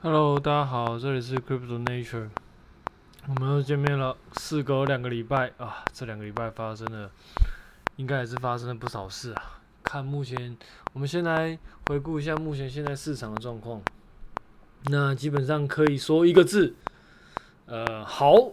Hello，大家好，这里是 Crypto Nature，我们又见面了。事隔两个礼拜啊，这两个礼拜发生了，应该也是发生了不少事啊。看目前，我们先来回顾一下目前现在市场的状况。那基本上可以说一个字，呃，好，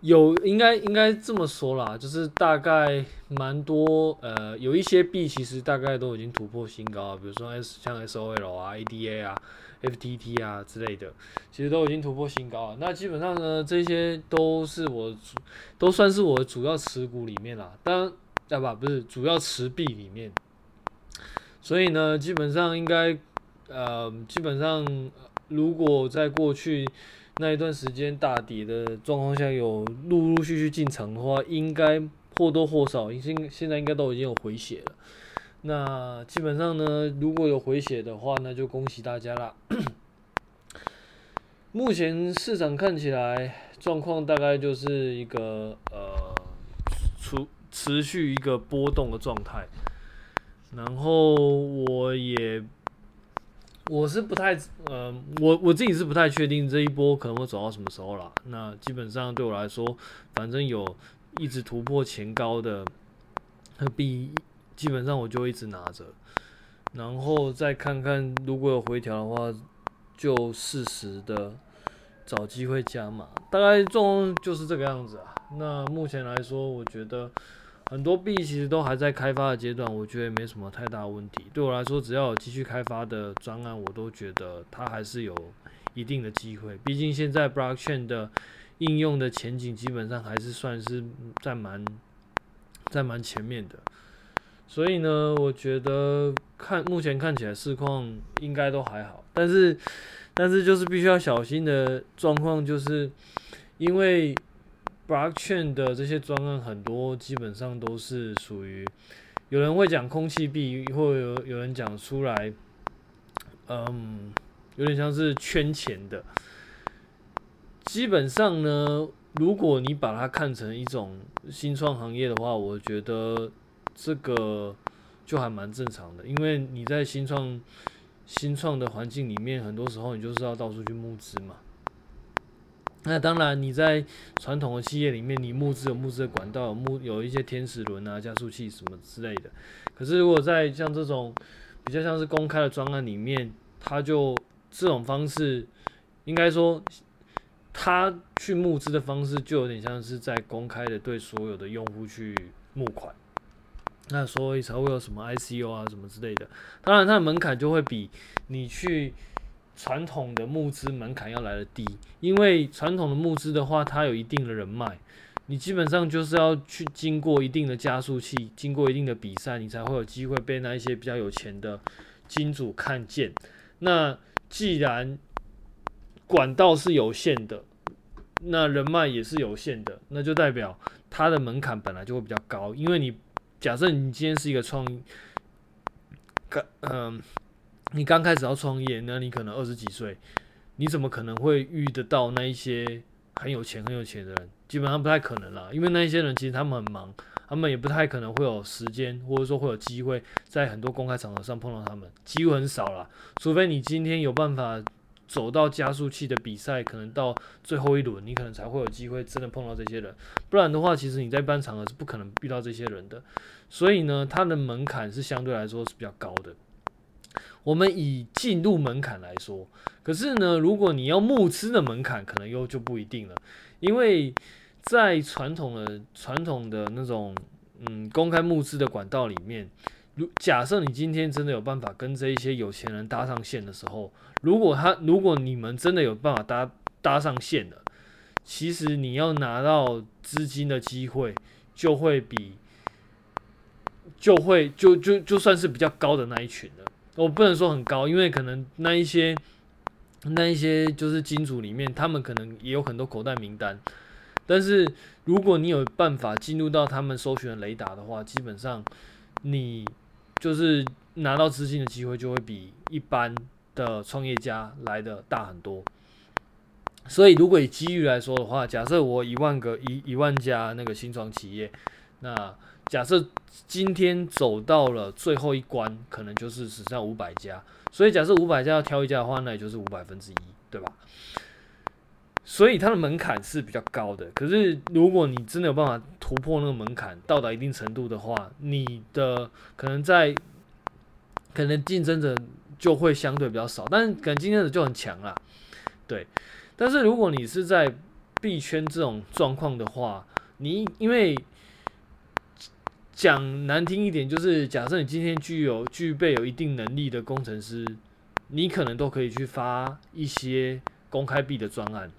有应该应该这么说啦，就是大概蛮多呃，有一些币其实大概都已经突破新高，比如说 S 像 SOL 啊、ADA 啊、FTT 啊之类的，其实都已经突破新高了。那基本上呢，这些都是我都算是我主要持股里面啦，当然对吧？不是主要持币里面，所以呢，基本上应该呃，基本上如果在过去。那一段时间大跌的状况下，有陆陆续续进场的话，应该或多或少，现现在应该都已经有回血了。那基本上呢，如果有回血的话，那就恭喜大家啦。目前市场看起来状况大概就是一个呃，持持续一个波动的状态。然后我也。我是不太，呃，我我自己是不太确定这一波可能会走到什么时候啦。那基本上对我来说，反正有一直突破前高的币，基本上我就一直拿着，然后再看看如果有回调的话，就适时的找机会加码。大概状况就是这个样子啊。那目前来说，我觉得。很多币其实都还在开发的阶段，我觉得没什么太大问题。对我来说，只要有继续开发的专案，我都觉得它还是有一定的机会。毕竟现在 Blockchain 的应用的前景基本上还是算是在蛮在蛮前面的。所以呢，我觉得看目前看起来市况应该都还好。但是但是就是必须要小心的状况，就是因为。Blockchain 的这些专案很多，基本上都是属于有人会讲空气币，或有有人讲出来，嗯，有点像是圈钱的。基本上呢，如果你把它看成一种新创行业的话，我觉得这个就还蛮正常的，因为你在新创新创的环境里面，很多时候你就是要到处去募资嘛。那当然，你在传统的企业里面，你募资有募资的管道，有募有一些天使轮啊、加速器什么之类的。可是如果在像这种比较像是公开的专案里面，他就这种方式，应该说他去募资的方式，就有点像是在公开的对所有的用户去募款。那所以才会有什么 ICO 啊什么之类的。当然，它的门槛就会比你去。传统的募资门槛要来的低，因为传统的募资的话，它有一定的人脉，你基本上就是要去经过一定的加速器，经过一定的比赛，你才会有机会被那一些比较有钱的金主看见。那既然管道是有限的，那人脉也是有限的，那就代表它的门槛本来就会比较高，因为你假设你今天是一个创，嗯、你刚开始要创业，那你可能二十几岁，你怎么可能会遇得到那一些很有钱很有钱的人？基本上不太可能啦，因为那一些人其实他们很忙，他们也不太可能会有时间，或者说会有机会在很多公开场合上碰到他们，机会很少啦。除非你今天有办法走到加速器的比赛，可能到最后一轮，你可能才会有机会真的碰到这些人。不然的话，其实你在一般场合是不可能遇到这些人的。所以呢，它的门槛是相对来说是比较高的。我们以进入门槛来说，可是呢，如果你要募资的门槛，可能又就不一定了，因为在传统的传统的那种嗯公开募资的管道里面，如假设你今天真的有办法跟这一些有钱人搭上线的时候，如果他如果你们真的有办法搭搭上线的，其实你要拿到资金的机会就会比就会就就就算是比较高的那一群了。我不能说很高，因为可能那一些那一些就是金主里面，他们可能也有很多口袋名单。但是如果你有办法进入到他们搜寻的雷达的话，基本上你就是拿到资金的机会就会比一般的创业家来的大很多。所以如果以机遇来说的话，假设我一万个一一万家那个新创企业，那假设今天走到了最后一关，可能就是只剩五百家。所以假设五百家要挑一家的话，那也就是五百分之一，对吧？所以它的门槛是比较高的。可是如果你真的有办法突破那个门槛，到达一定程度的话，你的可能在可能竞争者就会相对比较少，但是可能竞争者就很强啦。对。但是如果你是在币圈这种状况的话，你因为讲难听一点，就是假设你今天具有具备有一定能力的工程师，你可能都可以去发一些公开币的专案。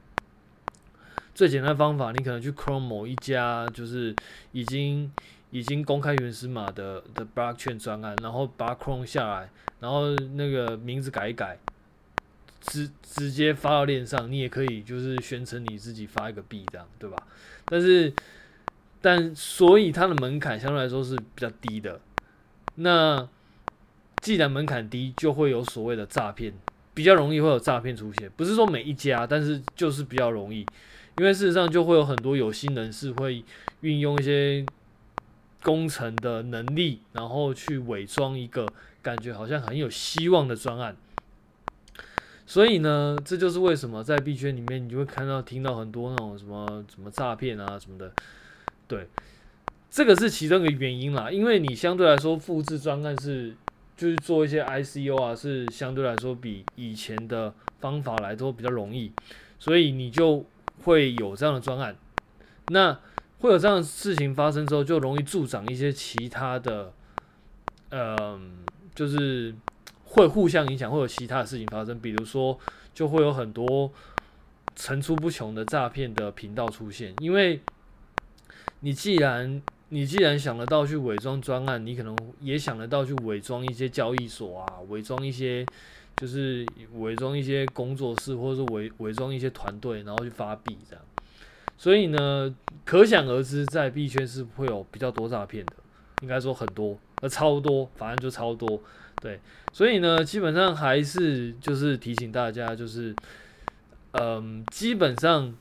最简单的方法，你可能去 clone 某一家就是已经已经公开原始码的的 blockchain 专案，然后把它 clone 下来，然后那个名字改一改，直直接发到链上，你也可以就是宣称你自己发一个币这样，对吧？但是但所以它的门槛相对来说是比较低的。那既然门槛低，就会有所谓的诈骗，比较容易会有诈骗出现。不是说每一家，但是就是比较容易。因为事实上，就会有很多有心人士会运用一些工程的能力，然后去伪装一个感觉好像很有希望的专案。所以呢，这就是为什么在币圈里面，你就会看到、听到很多那种什么什么诈骗啊什么的。对，这个是其中一个原因啦。因为你相对来说复制专案是，就是做一些 ICO 啊，是相对来说比以前的方法来都比较容易，所以你就。会有这样的专案，那会有这样的事情发生之后，就容易助长一些其他的，嗯、就是会互相影响，会有其他的事情发生。比如说，就会有很多层出不穷的诈骗的频道出现。因为你既然你既然想得到去伪装专案，你可能也想得到去伪装一些交易所啊，伪装一些。就是伪装一些工作室，或者是伪伪装一些团队，然后去发币这样。所以呢，可想而知，在币圈是会有比较多诈骗的，应该说很多，呃，超多，反正就超多。对，所以呢，基本上还是就是提醒大家，就是，嗯，基本上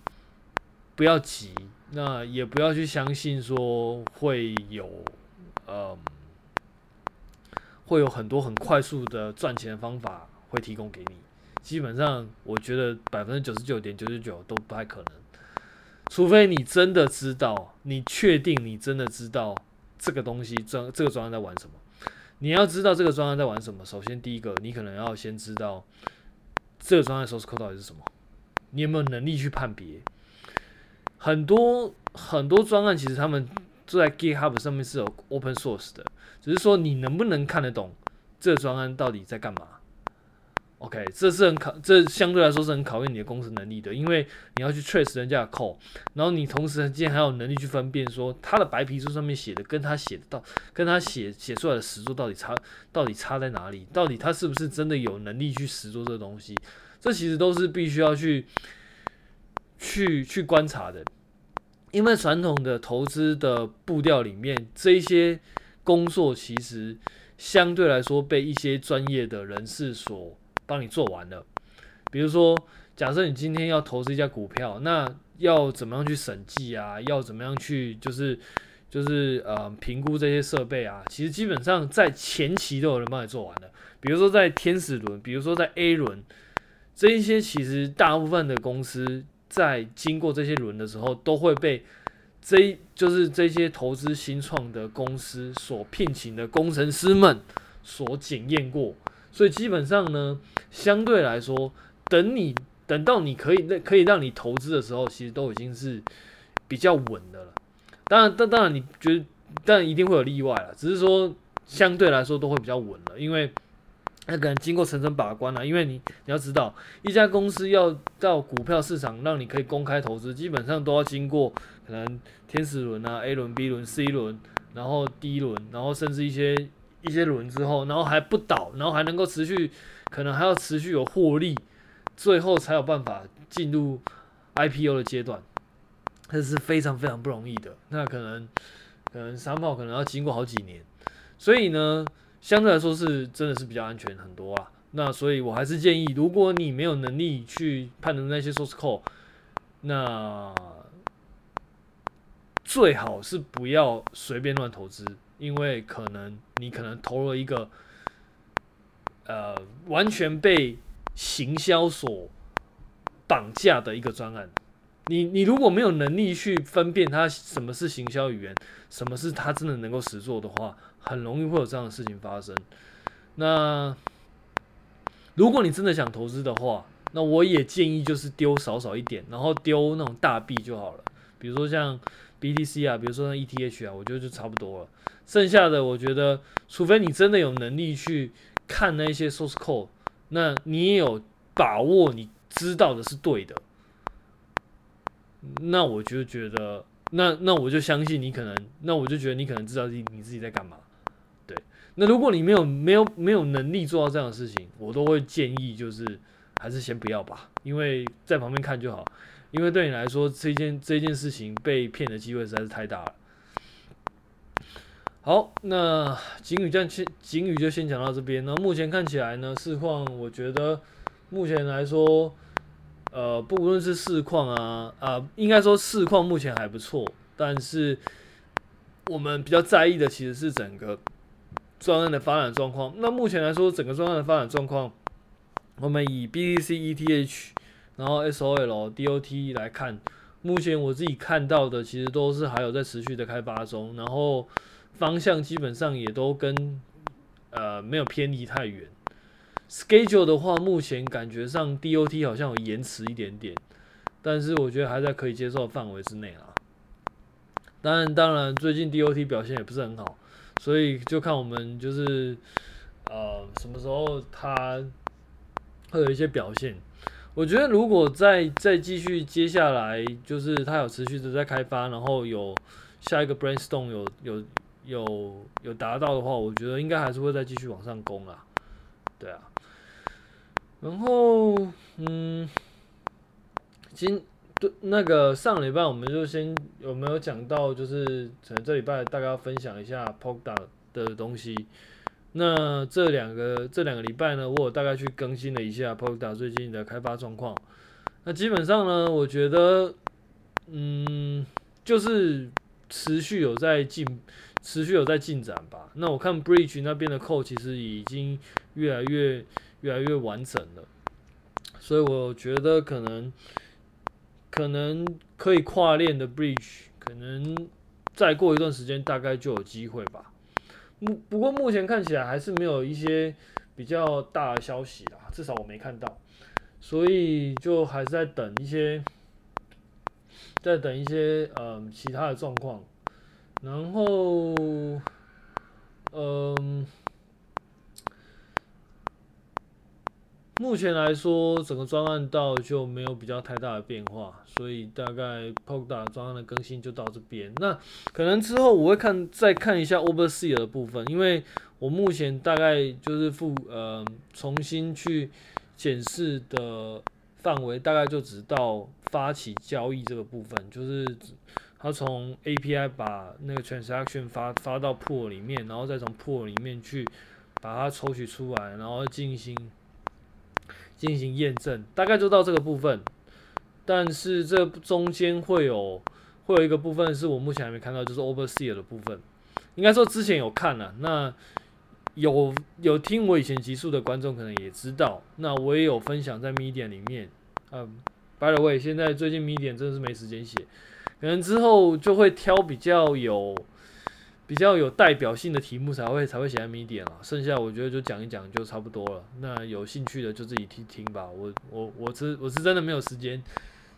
不要急，那也不要去相信说会有，嗯，会有很多很快速的赚钱的方法。会提供给你，基本上我觉得百分之九十九点九九九都不太可能，除非你真的知道，你确定你真的知道这个东西专这个专案在玩什么。你要知道这个专案在玩什么，首先第一个，你可能要先知道这个专案 source code 到底是什么，你有没有能力去判别？很多很多专案其实他们就在 GitHub 上面是有 open source 的，只是说你能不能看得懂这专案到底在干嘛。OK，这是很考，这相对来说是很考验你的工程能力的，因为你要去 trace 人家的 code，然后你同时间还有能力去分辨说他的白皮书上面写的跟他写的到跟他写写出来的实作到底差到底差在哪里，到底他是不是真的有能力去实作这个东西，这其实都是必须要去去去观察的，因为传统的投资的步调里面，这些工作其实相对来说被一些专业的人士所。帮你做完了，比如说，假设你今天要投资一家股票，那要怎么样去审计啊？要怎么样去就是就是呃评估这些设备啊？其实基本上在前期都有人帮你做完了。比如说在天使轮，比如说在 A 轮，这一些其实大部分的公司在经过这些轮的时候，都会被这就是这些投资新创的公司所聘请的工程师们所检验过。所以基本上呢，相对来说，等你等到你可以那可以让你投资的时候，其实都已经是比较稳的了。当然，当当然，你觉得但一定会有例外了，只是说相对来说都会比较稳了，因为那可能经过层层把关了。因为你你要知道，一家公司要到股票市场让你可以公开投资，基本上都要经过可能天使轮啊、A 轮、B 轮、C 轮，然后 D 轮，然后甚至一些。一些轮之后，然后还不倒，然后还能够持续，可能还要持续有获利，最后才有办法进入 IPO 的阶段，这是非常非常不容易的。那可能，可能三炮可能要经过好几年，所以呢，相对来说是真的是比较安全很多啊。那所以我还是建议，如果你没有能力去判断那些 source code，那最好是不要随便乱投资，因为可能你可能投了一个呃完全被行销所绑架的一个专案。你你如果没有能力去分辨它什么是行销语言，什么是它真的能够实做的话，很容易会有这样的事情发生。那如果你真的想投资的话，那我也建议就是丢少少一点，然后丢那种大币就好了。比如说像 BTC 啊，比如说像 ETH 啊，我觉得就差不多了。剩下的我觉得，除非你真的有能力去看那些 source code，那你也有把握你知道的是对的。那我就觉得，那那我就相信你可能，那我就觉得你可能知道你你自己在干嘛，对。那如果你没有没有没有能力做到这样的事情，我都会建议就是还是先不要吧，因为在旁边看就好，因为对你来说这件这件事情被骗的机会实在是太大了。好，那警语这样先警语就先讲到这边。那目前看起来呢，市况我觉得目前来说。呃，不论是市况啊，啊、应该说市况目前还不错，但是我们比较在意的其实是整个专案的发展状况。那目前来说，整个专案的发展状况，我们以 BTC、ETH，然后 SOL、DOT 来看，目前我自己看到的其实都是还有在持续的开发中，然后方向基本上也都跟呃没有偏离太远。Schedule 的话，目前感觉上 DOT 好像有延迟一点点，但是我觉得还在可以接受范围之内啦。当然，当然，最近 DOT 表现也不是很好，所以就看我们就是呃什么时候它会有一些表现。我觉得如果再再继续接下来，就是它有持续的在开发，然后有下一个 Brainstorm 有有有有达到的话，我觉得应该还是会再继续往上攻啦。对啊。然后，嗯，今对那个上礼拜我们就先有没有讲到，就是可能这礼拜大概要分享一下 POKDA 的东西。那这两个这两个礼拜呢，我有大概去更新了一下 POKDA 最近的开发状况。那基本上呢，我觉得，嗯，就是持续有在进，持续有在进展吧。那我看 Bridge 那边的 code 其实已经越来越。越来越完整了，所以我觉得可能可能可以跨链的 bridge，可能再过一段时间大概就有机会吧。目不过目前看起来还是没有一些比较大的消息啦，至少我没看到，所以就还是在等一些，在等一些嗯其他的状况，然后嗯。目前来说，整个专案到就没有比较太大的变化，所以大概 p o k a d o 专案的更新就到这边。那可能之后我会看再看一下 Overseer 的部分，因为我目前大概就是复呃重新去检视的范围，大概就只到发起交易这个部分，就是他从 API 把那个 transaction 发发到 Pool 里面，然后再从 Pool 里面去把它抽取出来，然后进行。进行验证，大概就到这个部分，但是这中间会有会有一个部分是我目前还没看到，就是 Overseer 的部分。应该说之前有看了，那有有听我以前集数的观众可能也知道，那我也有分享在 Media 里面。嗯，By the way，现在最近 Media 真的是没时间写，可能之后就会挑比较有。比较有代表性的题目才会才会写在 Medium 啊，剩下我觉得就讲一讲就差不多了。那有兴趣的就自己听听吧。我我我是我是真的没有时间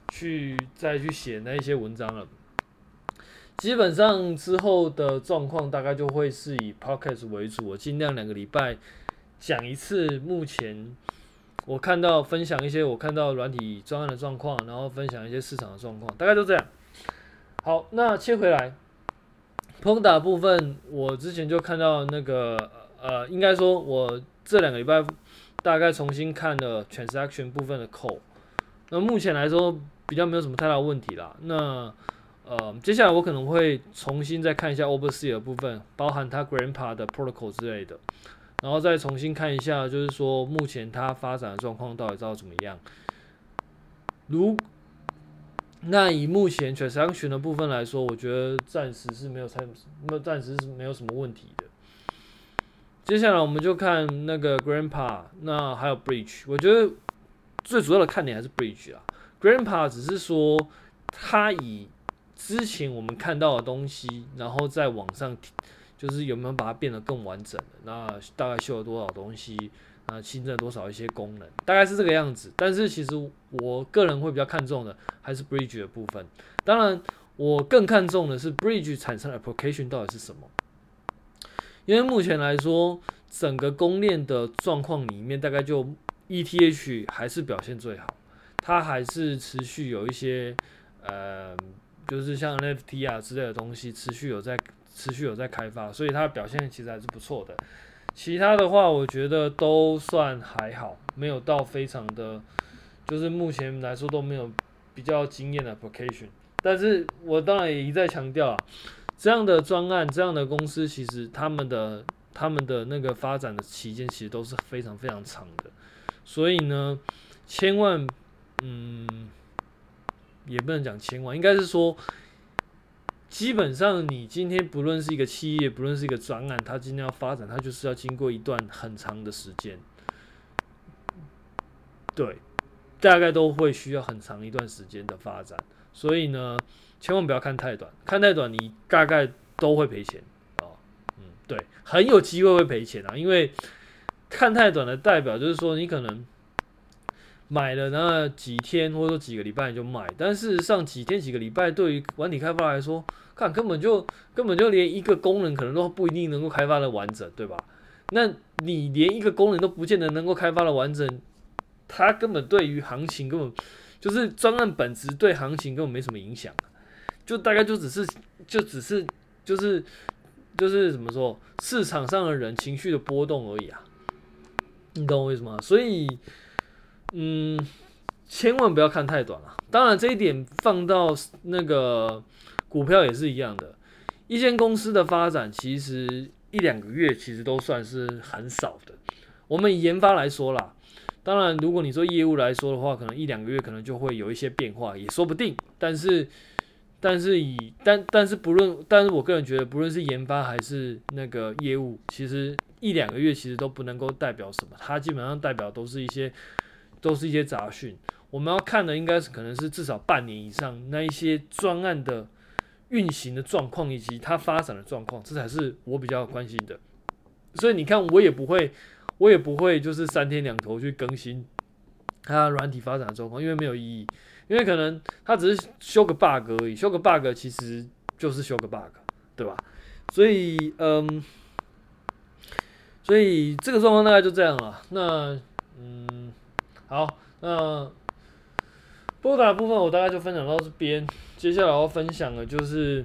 去再去写那一些文章了。基本上之后的状况大概就会是以 Podcast 为主，我尽量两个礼拜讲一次。目前我看到分享一些我看到软体专案的状况，然后分享一些市场的状况，大概就这样。好，那切回来。Polkadot 部分，我之前就看到那个呃，应该说，我这两个礼拜大概重新看了 transaction 部分的 code，那目前来说比较没有什么太大问题啦。那呃，接下来我可能会重新再看一下 oversee 的部分，包含它 Grandpa 的 protocol 之类的，然后再重新看一下，就是说目前它发展的状况到底到怎么样。如那以目前 transaction 的部分来说，我觉得暂时是没有太，那暂时是没有什么问题的。接下来我们就看那个 Grandpa，那还有 Bridge，我觉得最主要的看点还是 Bridge 啊。Grandpa 只是说他以之前我们看到的东西，然后在网上就是有没有把它变得更完整，那大概修了多少东西？啊，新增了多少一些功能，大概是这个样子。但是其实我个人会比较看重的还是 Bridge 的部分。当然，我更看重的是 Bridge 产生的 application 到底是什么。因为目前来说，整个公链的状况里面，大概就 ETH 还是表现最好，它还是持续有一些呃，就是像 NFT 啊之类的东西，持续有在持续有在开发，所以它的表现其实还是不错的。其他的话，我觉得都算还好，没有到非常的，就是目前来说都没有比较惊艳的 application。但是我当然也一再强调啊，这样的专案、这样的公司，其实他们的他们的那个发展的期间，其实都是非常非常长的。所以呢，千万，嗯，也不能讲千万，应该是说。基本上，你今天不论是一个企业，不论是一个专案，它今天要发展，它就是要经过一段很长的时间。对，大概都会需要很长一段时间的发展。所以呢，千万不要看太短，看太短，你大概都会赔钱哦。嗯，对，很有机会会赔钱啊，因为看太短的代表就是说，你可能买了那几天或者说几个礼拜就卖，但事实上几天几个礼拜对于软体开发来说，看根本就根本就连一个功能可能都不一定能够开发的完整，对吧？那你连一个功能都不见得能够开发的完整，它根本对于行情根本就是专案本质对行情根本没什么影响，就大概就只是就只是就是就是怎么说市场上的人情绪的波动而已啊，你懂我为什么？所以嗯，千万不要看太短了。当然这一点放到那个。股票也是一样的，一间公司的发展其实一两个月其实都算是很少的。我们以研发来说啦，当然如果你说业务来说的话，可能一两个月可能就会有一些变化，也说不定。但是，但是以但但是不论，但是我个人觉得，不论是研发还是那个业务，其实一两个月其实都不能够代表什么，它基本上代表都是一些都是一些杂讯。我们要看的应该是可能是至少半年以上那一些专案的。运行的状况以及它发展的状况，这才是我比较关心的。所以你看，我也不会，我也不会就是三天两头去更新它软体发展的状况，因为没有意义。因为可能它只是修个 bug 而已，修个 bug 其实就是修个 bug，对吧？所以，嗯，所以这个状况大概就这样了。那，好，那波达部分我大概就分享到这边。接下来要分享的就是，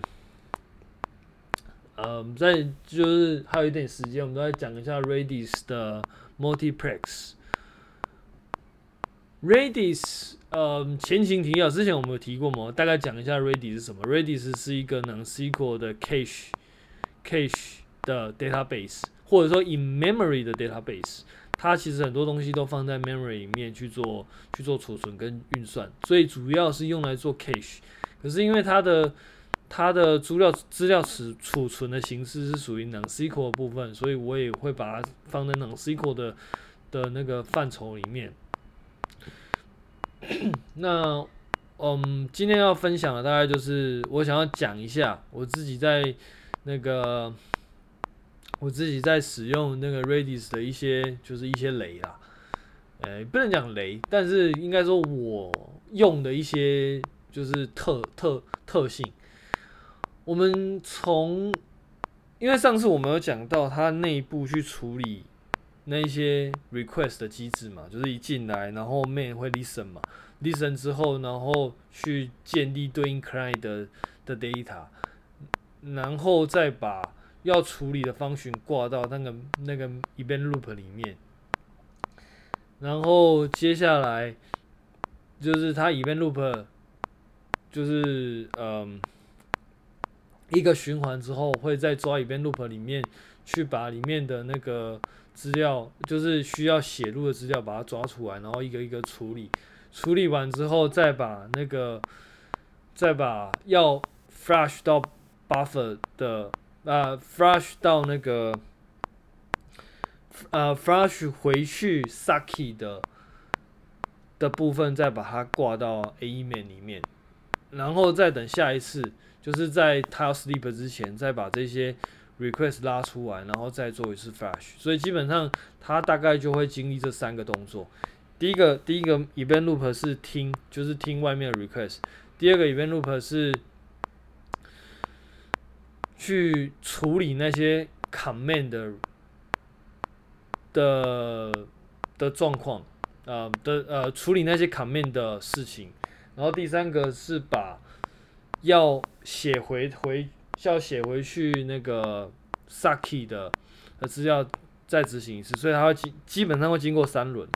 嗯，在就是还有一点时间，我们再讲一下 Redis 的 Multiplex。Redis，嗯，前情提要，之前我们有提过吗？大概讲一下 Redis 是什么？Redis 是一个 NoSQL 的 cache cache 的 database，或者说 in memory 的 database。它其实很多东西都放在 memory 里面去做去做储存跟运算，所以主要是用来做 cache。可是因为它的它的资料资料储储存的形式是属于 non sql 的部分，所以我也会把它放在 non sql 的的那个范畴里面。那嗯，今天要分享的大概就是我想要讲一下我自己在那个我自己在使用那个 Redis 的一些就是一些雷啦，呃，不能讲雷，但是应该说我用的一些。就是特特特性，我们从，因为上次我们有讲到它内部去处理那一些 request 的机制嘛，就是一进来，然后 main 会 listen 嘛，listen 之后，然后去建立对应 client 的的 data，然后再把要处理的 function 挂到那个那个 event loop 里面，然后接下来就是它 event loop。就是嗯，一个循环之后，会再抓 event loop 里面去把里面的那个资料，就是需要写入的资料，把它抓出来，然后一个一个处理。处理完之后，再把那个再把要 flush 到 buffer 的啊 flush 到那个呃 flush 回去 Saki 的的部分，再把它挂到 aem 里面，然后再等下一次，就是在 tile sleep 之前，再把这些 request 拉出来，然后再做一次 flush。所以基本上它大概就会经历这三个动作。第一个第一个 event loop 是听，就是听外面的 request。第二个 event loop 是去处理那些 command 的的的状况，呃的呃处理那些 command 的事情。然后第三个是把要写回回要写回去那个 Saki 的的资料再执行一次，所以它会基基本上会经过三轮。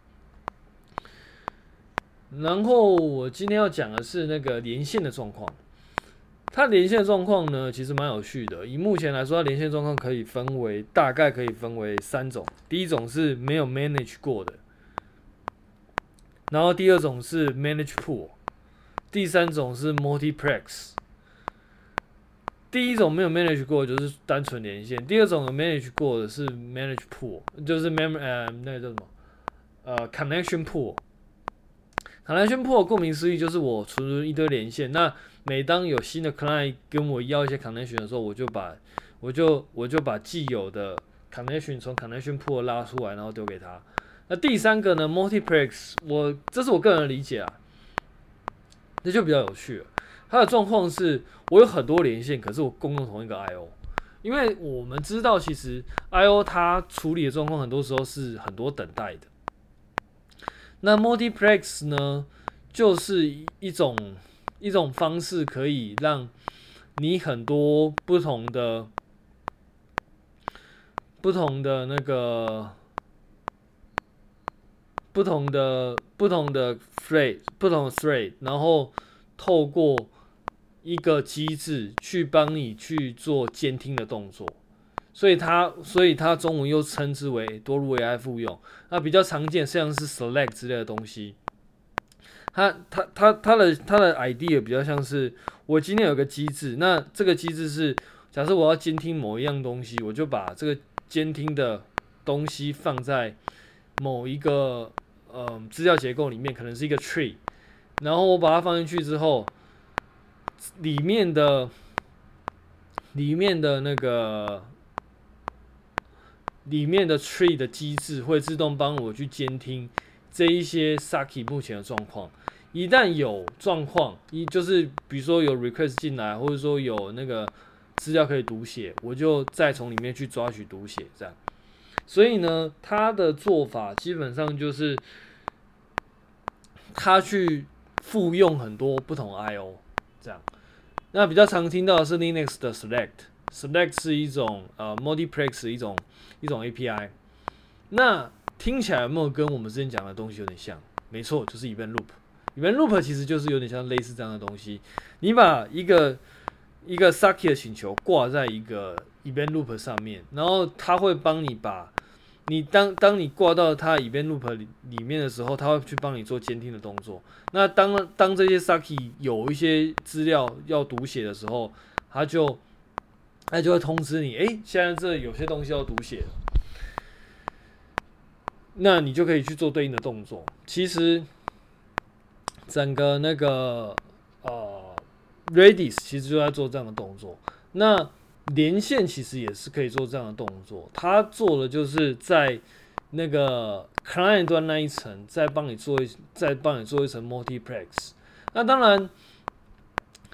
然后我今天要讲的是那个连线的状况，它连线状况呢，其实蛮有趣的。以目前来说，它连线状况可以分为大概可以分为三种，第一种是没有 manage 过的，然后第二种是 manage pool，第三种是 multiplex。第一种没有 manage 过就是单纯连线，第二种有 manage 过的是 manage pool，就是 mem 呃那个叫什么呃 connection pool。Connection pool 顾名思义就是我存一堆连线，那每当有新的 client 跟我要一些 connection 的时候，我就把我就我就把既有的 connection 从 connection pool 拉出来，然后丢给他。那第三个呢，multiplex，我这是我个人理解啊，那就比较有趣了。它的状况是我有很多连线，可是我共用同一个 IO，因为我们知道其实 IO 它处理的状况很多时候是很多等待的。那 multiplex 呢，就是一种一种方式，可以让你很多不同的不同的那个不同的不同的 thread 不同的 thread，然后透过一个机制去帮你去做监听的动作。所以它，所以它中文又称之为多路 AI 复用。那比较常见，像是 select 之类的东西。它、它、它、它的、它的 idea 比较像是，我今天有个机制，那这个机制是，假设我要监听某一样东西，我就把这个监听的东西放在某一个呃资料结构里面，可能是一个 tree，然后我把它放进去之后，里面的里面的那个。里面的 tree 的机制会自动帮我去监听这一些 Saki 目前的状况。一旦有状况，一就是比如说有 request 进来，或者说有那个资料可以读写，我就再从里面去抓取读写这样。所以呢，他的做法基本上就是他去复用很多不同 IO 这样。那比较常听到的是 Linux 的 Select，Select 是一种呃 multiplex 一种。一种 API，那听起来有没有跟我们之前讲的东西有点像？没错，就是 Event Loop。Event Loop 其实就是有点像类似这样的东西。你把一个一个 Saki 的请求挂在一个 Event Loop 上面，然后它会帮你把你当当你挂到它 Event Loop 里里面的时候，它会去帮你做监听的动作。那当当这些 Saki 有一些资料要读写的时候，它就它就会通知你，哎，现在这有些东西要读写，那你就可以去做对应的动作。其实，整个那个呃，Redis 其实就在做这样的动作。那连线其实也是可以做这样的动作。它做的就是在那个 Client 端那一层，再帮你做一，再帮你做一层 Multiplex。那当然。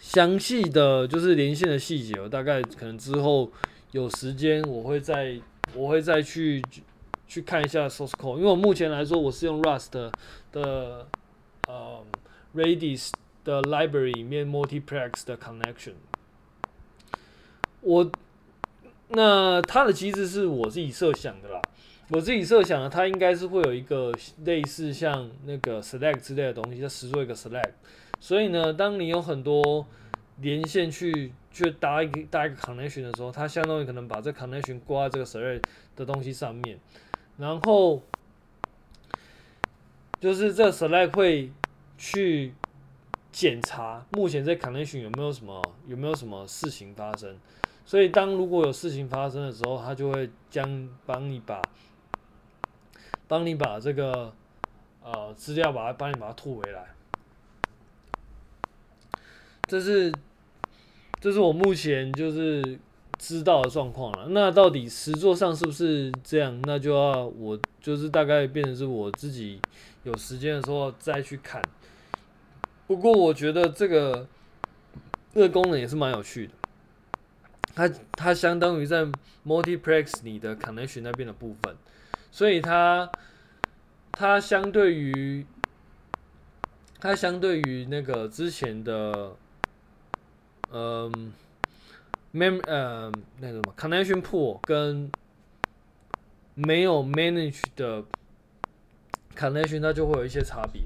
详细的就是连线的细节，我大概可能之后有时间，我会再我会再去去看一下 source code，因为我目前来说我是用 Rust 的 Redis 的 library 里面 multiplex 的 connection。我那它的机制是我自己设想的啦，我自己设想的，它应该是会有一个类似像那个 select 之类的东西，它实做一个 select。所以呢，当你有很多连线去去搭一个搭一个 connection 的时候，它相当于可能把这 connection 挂在这个 select 的东西上面，然后就是这 select 会去检查目前在 connection 有没有什么有没有什么事情发生。所以当如果有事情发生的时候，他就会将帮你把帮你把这个呃资料把它帮你把它吐回来。这是这是我目前就是知道的状况了。那到底实作上是不是这样？那就要我就是大概变成是我自己有时间的时候再去看。不过我觉得这个这个功能也是蛮有趣的。它它相当于在 multiplex 你的 connection 那边的部分，所以它它相对于它相对于那个之前的。嗯，mem 呃那个什么 connection pool 跟没有 manage 的 connection，它就会有一些差别。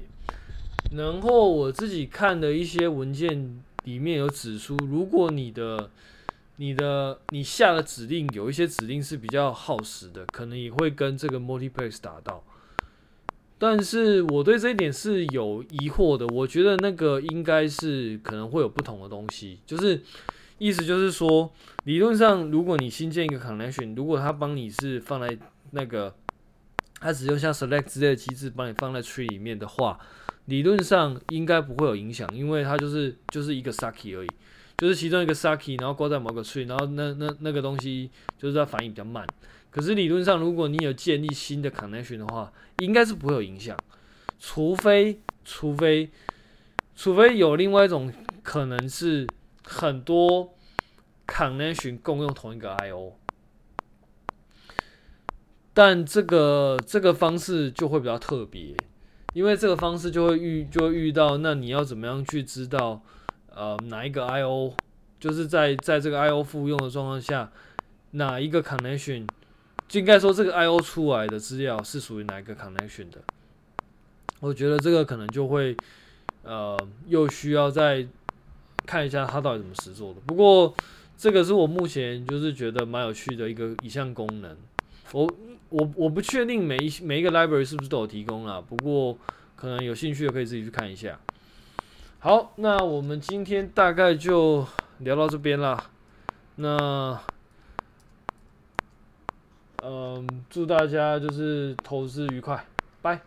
然后我自己看的一些文件里面有指出，如果你的你的你下的指令有一些指令是比较耗时的，可能也会跟这个 multiplex 打到。但是我对这一点是有疑惑的，我觉得那个应该是可能会有不同的东西，就是意思就是说，理论上如果你新建一个 connection，如果他帮你是放在那个，他只用像 select 之类的机制帮你放在 tree 里面的话，理论上应该不会有影响，因为它就是就是一个 Saki 而已，就是其中一个 Saki，然后挂在某个 tree，然后那那那个东西就是它反应比较慢。可是理论上，如果你有建立新的 connection 的话，应该是不会有影响，除非除非除非有另外一种可能是很多 connection 共用同一个 I/O，但这个这个方式就会比较特别，因为这个方式就会遇就会遇到，那你要怎么样去知道呃哪一个 I/O 就是在在这个 I/O 复用的状况下，哪一个 connection 就应该说，这个 I/O 出来的资料是属于哪一个 connection 的？我觉得这个可能就会，呃，又需要再看一下它到底怎么实做的。不过，这个是我目前就是觉得蛮有趣的一个一项功能。我我我不确定每一每一个 library 是不是都有提供啦，不过可能有兴趣的可以自己去看一下。好，那我们今天大概就聊到这边啦。那。嗯，祝大家就是投资愉快，拜。